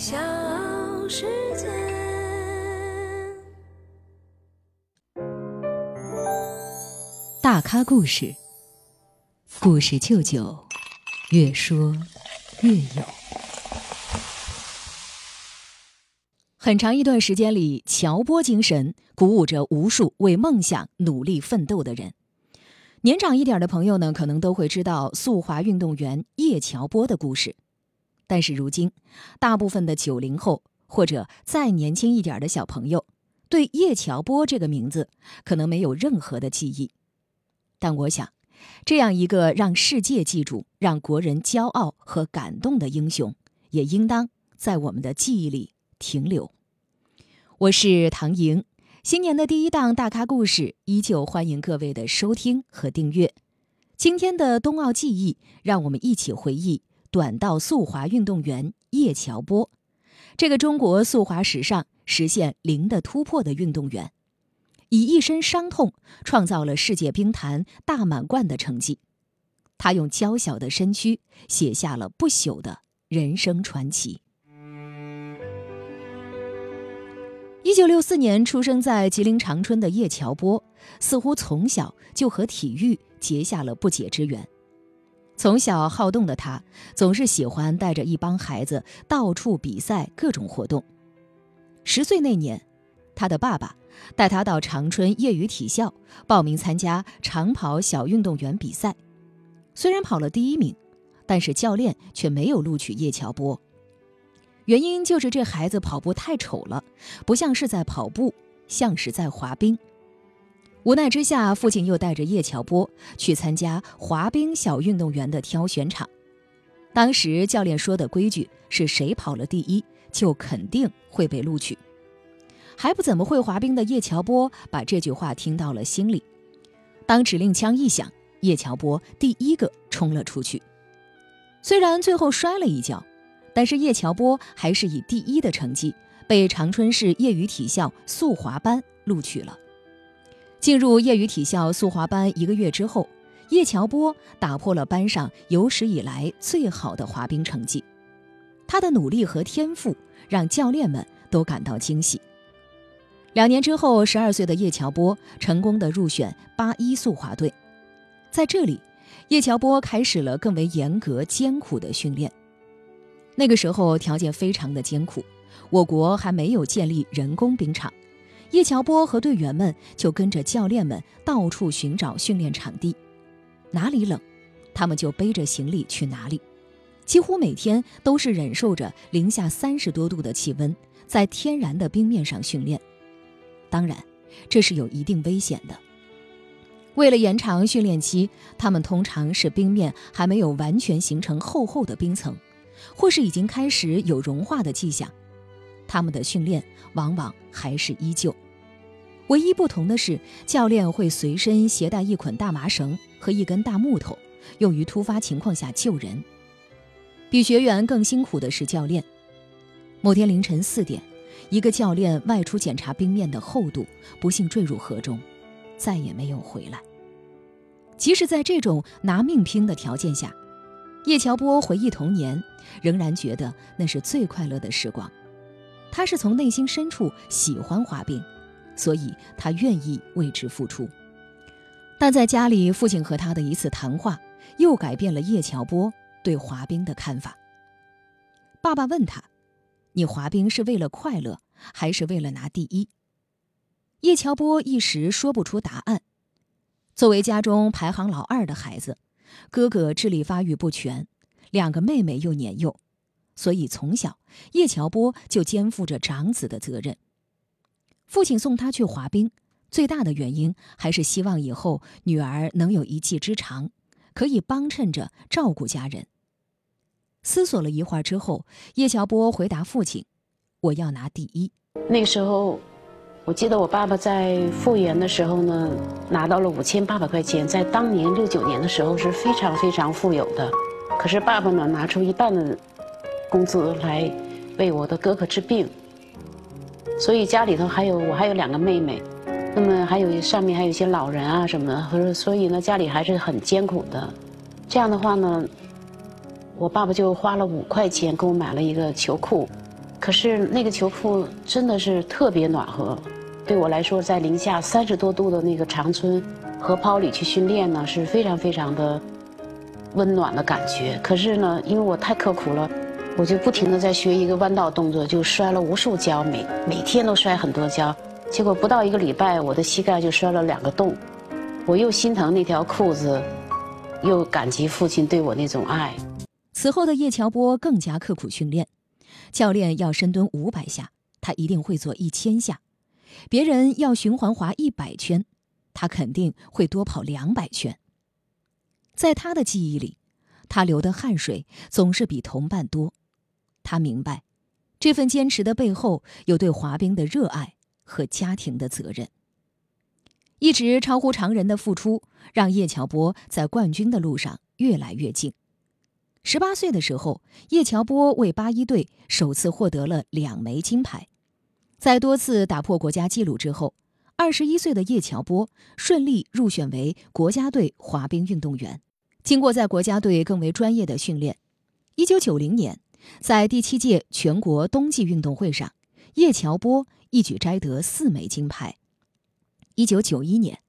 小世界。大咖故事，故事舅舅，越说越有。很长一段时间里，乔波精神鼓舞着无数为梦想努力奋斗的人。年长一点的朋友呢，可能都会知道速滑运动员叶乔波的故事。但是如今，大部分的九零后或者再年轻一点的小朋友，对叶乔波这个名字可能没有任何的记忆。但我想，这样一个让世界记住、让国人骄傲和感动的英雄，也应当在我们的记忆里停留。我是唐莹，新年的第一档大咖故事，依旧欢迎各位的收听和订阅。今天的冬奥记忆，让我们一起回忆。短道速滑运动员叶乔波，这个中国速滑史上实现零的突破的运动员，以一身伤痛创造了世界冰坛大满贯的成绩。他用娇小的身躯写下了不朽的人生传奇。一九六四年出生在吉林长春的叶乔波，似乎从小就和体育结下了不解之缘。从小好动的他，总是喜欢带着一帮孩子到处比赛各种活动。十岁那年，他的爸爸带他到长春业余体校报名参加长跑小运动员比赛。虽然跑了第一名，但是教练却没有录取叶乔波。原因就是这孩子跑步太丑了，不像是在跑步，像是在滑冰。无奈之下，父亲又带着叶乔波去参加滑冰小运动员的挑选场。当时教练说的规矩是谁跑了第一，就肯定会被录取。还不怎么会滑冰的叶乔波把这句话听到了心里。当指令枪一响，叶乔波第一个冲了出去。虽然最后摔了一跤，但是叶乔波还是以第一的成绩被长春市业余体校速滑班录取了。进入业余体校速滑班一个月之后，叶乔波打破了班上有史以来最好的滑冰成绩。他的努力和天赋让教练们都感到惊喜。两年之后，十二岁的叶乔波成功的入选八一速滑队。在这里，叶乔波开始了更为严格艰苦的训练。那个时候条件非常的艰苦，我国还没有建立人工冰场。叶乔波和队员们就跟着教练们到处寻找训练场地，哪里冷，他们就背着行李去哪里。几乎每天都是忍受着零下三十多度的气温，在天然的冰面上训练。当然，这是有一定危险的。为了延长训练期，他们通常是冰面还没有完全形成厚厚的冰层，或是已经开始有融化的迹象。他们的训练往往还是依旧，唯一不同的是，教练会随身携带一捆大麻绳和一根大木头，用于突发情况下救人。比学员更辛苦的是教练。某天凌晨四点，一个教练外出检查冰面的厚度，不幸坠入河中，再也没有回来。即使在这种拿命拼的条件下，叶乔波回忆童年，仍然觉得那是最快乐的时光。他是从内心深处喜欢滑冰，所以他愿意为之付出。但在家里，父亲和他的一次谈话，又改变了叶乔波对滑冰的看法。爸爸问他：“你滑冰是为了快乐，还是为了拿第一？”叶乔波一时说不出答案。作为家中排行老二的孩子，哥哥智力发育不全，两个妹妹又年幼。所以从小，叶乔波就肩负着长子的责任。父亲送他去滑冰，最大的原因还是希望以后女儿能有一技之长，可以帮衬着照顾家人。思索了一会儿之后，叶乔波回答父亲：“我要拿第一。”那个时候，我记得我爸爸在复原的时候呢，拿到了五千八百块钱，在当年六九年的时候是非常非常富有的。可是爸爸呢，拿出一半的。工资来为我的哥哥治病，所以家里头还有我还有两个妹妹，那么还有上面还有一些老人啊什么的，所以呢家里还是很艰苦的。这样的话呢，我爸爸就花了五块钱给我买了一个球裤，可是那个球裤真的是特别暖和，对我来说，在零下三十多度的那个长春河泡里去训练呢，是非常非常的温暖的感觉。可是呢，因为我太刻苦了，我就不停的在学一个弯道动作，就摔了无数跤，每每天都摔很多跤。结果不到一个礼拜，我的膝盖就摔了两个洞。我又心疼那条裤子，又感激父亲对我那种爱。此后的叶乔波更加刻苦训练。教练要深蹲五百下，他一定会做一千下；别人要循环滑一百圈，他肯定会多跑两百圈。在他的记忆里，他流的汗水总是比同伴多。他明白，这份坚持的背后有对滑冰的热爱和家庭的责任。一直超乎常人的付出，让叶乔波在冠军的路上越来越近。十八岁的时候，叶乔波为八一队首次获得了两枚金牌。在多次打破国家纪录之后，二十一岁的叶乔波顺利入选为国家队滑冰运动员。经过在国家队更为专业的训练，一九九零年，在第七届全国冬季运动会上，叶乔波一举摘得四枚金牌。一九九一年，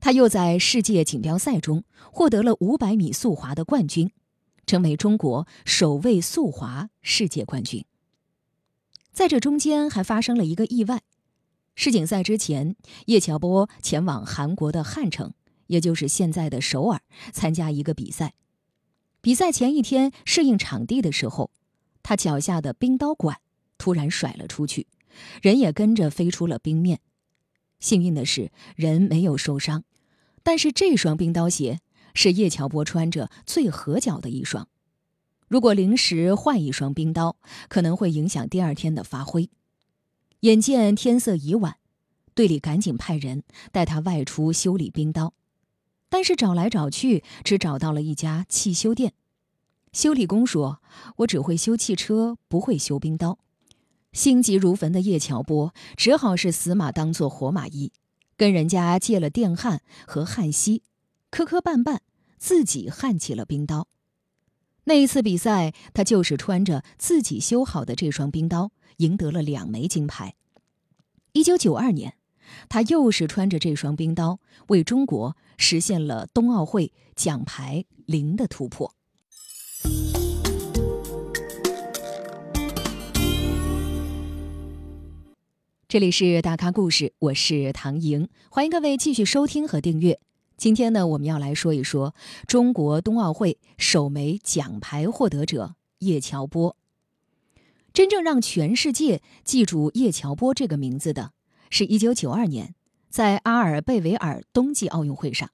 他又在世界锦标赛中获得了五百米速滑的冠军。成为中国首位速滑世界冠军。在这中间还发生了一个意外：世锦赛之前，叶乔波前往韩国的汉城，也就是现在的首尔，参加一个比赛。比赛前一天适应场地的时候，他脚下的冰刀管突然甩了出去，人也跟着飞出了冰面。幸运的是，人没有受伤，但是这双冰刀鞋。是叶乔波穿着最合脚的一双，如果临时换一双冰刀，可能会影响第二天的发挥。眼见天色已晚，队里赶紧派人带他外出修理冰刀，但是找来找去，只找到了一家汽修店。修理工说：“我只会修汽车，不会修冰刀。”心急如焚的叶乔波只好是死马当做活马医，跟人家借了电焊和焊锡。磕磕绊绊，自己焊起了冰刀。那一次比赛，他就是穿着自己修好的这双冰刀，赢得了两枚金牌。一九九二年，他又是穿着这双冰刀，为中国实现了冬奥会奖牌零的突破。这里是大咖故事，我是唐莹，欢迎各位继续收听和订阅。今天呢，我们要来说一说中国冬奥会首枚奖牌获得者叶乔波。真正让全世界记住叶乔波这个名字的，是一九九二年在阿尔贝维尔冬季奥运会上。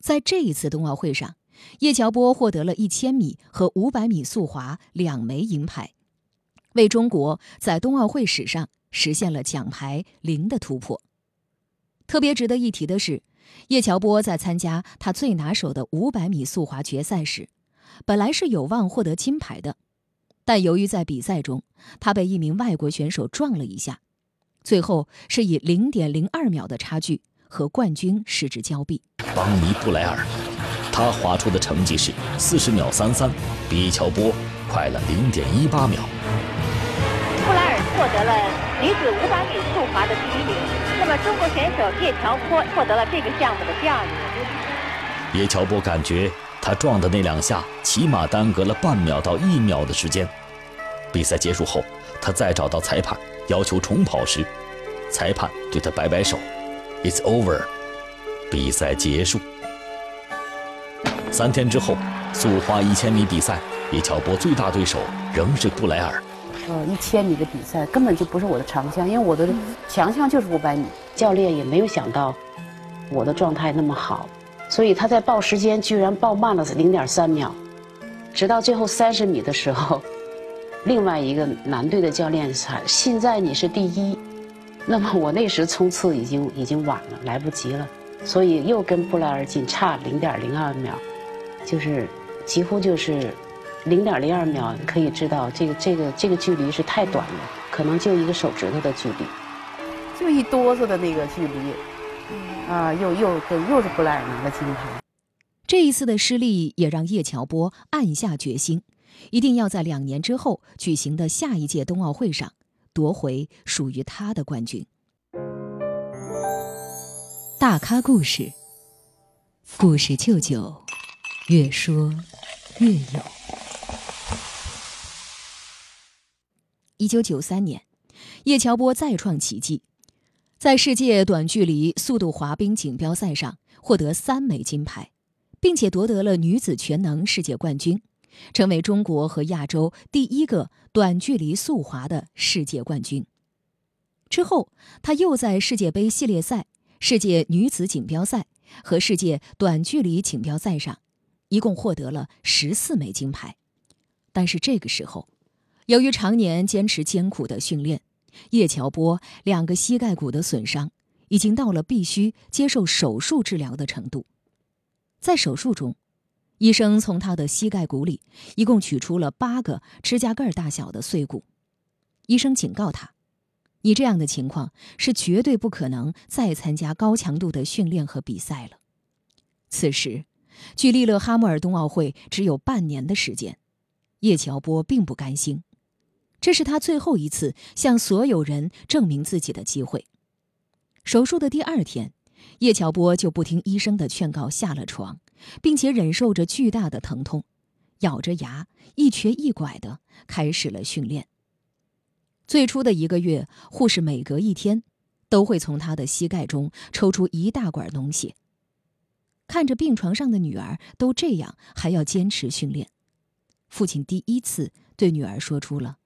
在这一次冬奥会上，叶乔波获得了一千米和五百米速滑两枚银牌，为中国在冬奥会史上实现了奖牌零的突破。特别值得一提的是。叶乔波在参加他最拿手的500米速滑决赛时，本来是有望获得金牌的，但由于在比赛中他被一名外国选手撞了一下，最后是以0.02秒的差距和冠军失之交臂。邦尼布莱尔，他滑出的成绩是40秒33，比乔波快了0.18秒。布莱尔获得了女子500米速滑的第一名。那么，中国选手叶乔波获得了这个项目的第二名。叶乔波感觉他撞的那两下起码耽搁了半秒到一秒的时间。比赛结束后，他再找到裁判要求重跑时，裁判对他摆摆手：“It's over。”比赛结束。三天之后，速滑一千米比赛，叶乔波最大对手仍是布莱尔。呃，一千米的比赛根本就不是我的长项，因为我的强项就是五百米。教练也没有想到我的状态那么好，所以他在报时间居然报慢了零点三秒。直到最后三十米的时候，另外一个男队的教练才现在你是第一。那么我那时冲刺已经已经晚了，来不及了，所以又跟布莱尔仅差零点零二秒，就是几乎就是。零点零二秒，可以知道这个这个这个距离是太短了，可能就一个手指头的距离，就一哆嗦的那个距离，啊，又又跟又是布莱尔拿了金牌。这一次的失利也让叶乔波暗下决心，一定要在两年之后举行的下一届冬奥会上夺回属于他的冠军。大咖故事，故事舅舅，越说越有。一九九三年，叶乔波再创奇迹，在世界短距离速度滑冰锦标赛上获得三枚金牌，并且夺得了女子全能世界冠军，成为中国和亚洲第一个短距离速滑的世界冠军。之后，他又在世界杯系列赛、世界女子锦标赛和世界短距离锦标赛上，一共获得了十四枚金牌。但是这个时候，由于常年坚持艰苦的训练，叶乔波两个膝盖骨的损伤已经到了必须接受手术治疗的程度。在手术中，医生从他的膝盖骨里一共取出了八个指甲盖大小的碎骨。医生警告他：“你这样的情况是绝对不可能再参加高强度的训练和比赛了。”此时，距离勒哈默尔冬奥会只有半年的时间，叶乔波并不甘心。这是他最后一次向所有人证明自己的机会。手术的第二天，叶乔波就不听医生的劝告下了床，并且忍受着巨大的疼痛，咬着牙一瘸一拐地开始了训练。最初的一个月，护士每隔一天都会从他的膝盖中抽出一大管脓血。看着病床上的女儿都这样，还要坚持训练，父亲第一次对女儿说出了。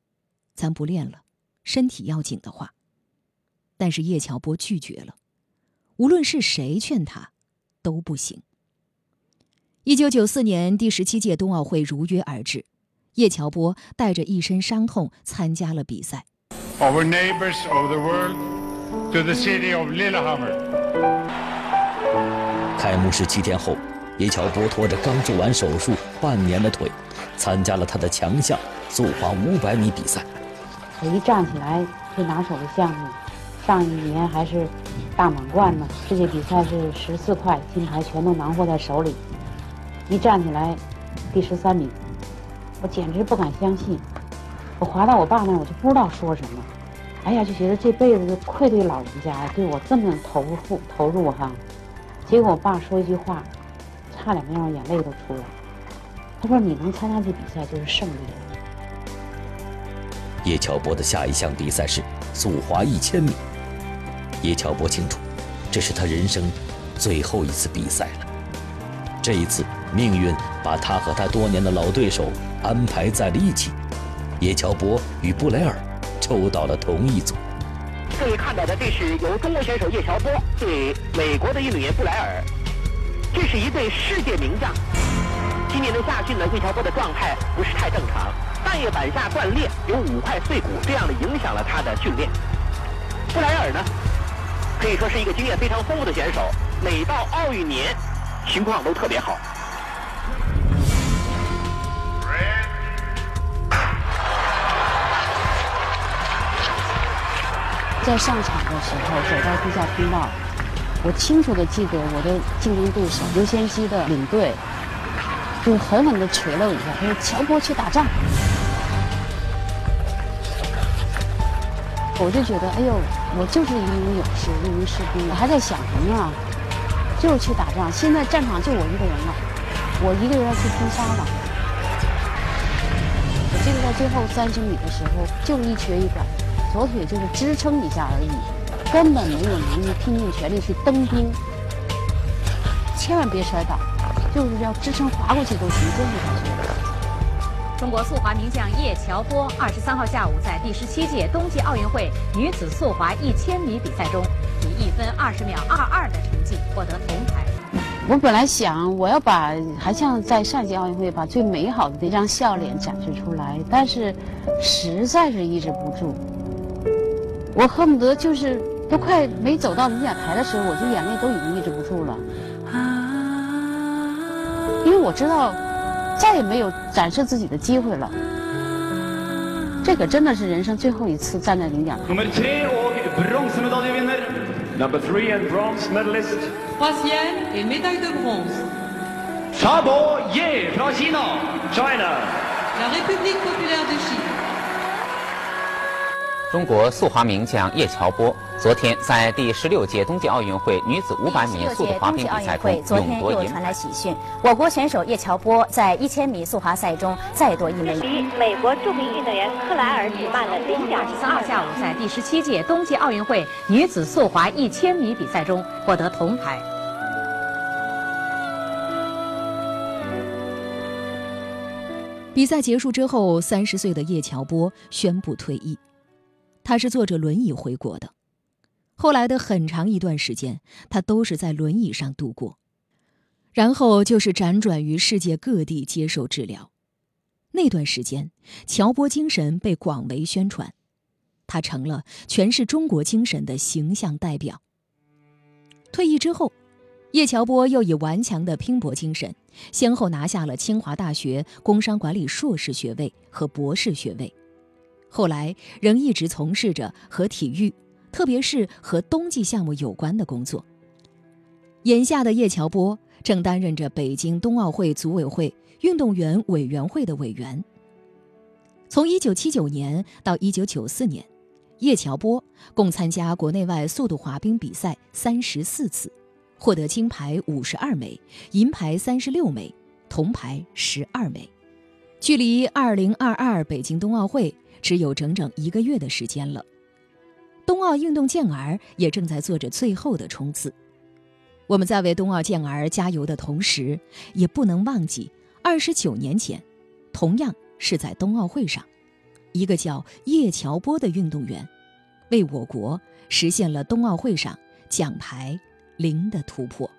咱不练了，身体要紧的话。但是叶乔波拒绝了，无论是谁劝他，都不行。一九九四年第十七届冬奥会如约而至，叶乔波带着一身伤痛参加了比赛。Our neighbors of the world to the city of Lillehammer。开幕式七天后，叶乔波拖着刚做完手术半年的腿，参加了他的强项速滑五百米比赛。我一站起来最拿手的项目，上一年还是大满贯呢。世界比赛是十四块金牌，全都囊括在手里。一站起来，第十三名，我简直不敢相信。我滑到我爸那，我就不知道说什么。哎呀，就觉得这辈子愧对老人家呀，对我这么投入投入哈。结果我爸说一句话，差点没让我眼泪都出来。他说：“你能参加这比赛就是胜利。”叶乔波的下一项比赛是速滑一千米。叶乔波清楚，这是他人生最后一次比赛了。这一次，命运把他和他多年的老对手安排在了一起。叶乔波与布莱尔抽到了同一组。各位看到的，这是由中国选手叶乔波对美国的运动员布莱尔，这是一对世界名将。今年的夏训呢，叶乔波的状态不是太正常。半月板下断裂，有五块碎骨，这样的影响了他的训练。布莱尔呢，可以说是一个经验非常丰富的选手，每到奥运年，情况都特别好。在上场的时候，走到地下通道，我清楚的记得我的竞争对手刘先熙的领队。就狠狠的捶了我一下，他说：“乔波去打仗。”我就觉得，哎呦，我就是一名勇士，一名士兵。我还在想什么啊？就是去打仗。现在战场就我一个人了，我一个人要去拼杀了。我记得在最后三十米的时候，就一瘸一拐，左腿就是支撑一下而已，根本没有能力拼尽全力去蹬冰。千万别摔倒。就是要支撑滑过去都行，坚持下去。中国速滑名将叶乔波二十三号下午在第十七届冬季奥运会女子速滑一千米比赛中，以一分二十秒二二的成绩获得铜牌。我本来想我要把还像在上届奥运会把最美好的那张笑脸展示出来，但是实在是抑制不住。我恨不得就是都快没走到领奖台的时候，我就眼泪都已经抑制不住了。因为我知道，再也没有展示自己的机会了。这可真的是人生最后一次站在领奖台。Number three and bronze medalist. Troisième et médaille de bronze. Tabo Ye Kina. China. 中国速滑名将叶乔波昨天在第十六届冬季奥运会女子五百米速度滑冰比赛中勇夺银传来喜讯，我国选手叶乔波在一千米速滑赛中再夺一枚。比美国著名运动员克莱尔只慢了零点三号下午，在第十七届冬季奥运会女子速滑一千米比赛中获得铜牌。比赛结束之后，三十岁的叶乔波宣布退役。他是坐着轮椅回国的，后来的很长一段时间，他都是在轮椅上度过，然后就是辗转于世界各地接受治疗。那段时间，乔波精神被广为宣传，他成了诠释中国精神的形象代表。退役之后，叶乔波又以顽强的拼搏精神，先后拿下了清华大学工商管理硕士学位和博士学位。后来仍一直从事着和体育，特别是和冬季项目有关的工作。眼下的叶乔波正担任着北京冬奥会组委会运动员委员会的委员。从1979年到1994年，叶乔波共参加国内外速度滑冰比赛三十四次，获得金牌五十二枚、银牌三十六枚、铜牌十二枚。距离2022北京冬奥会。只有整整一个月的时间了，冬奥运动健儿也正在做着最后的冲刺。我们在为冬奥健儿加油的同时，也不能忘记二十九年前，同样是在冬奥会上，一个叫叶乔波的运动员，为我国实现了冬奥会上奖牌零的突破。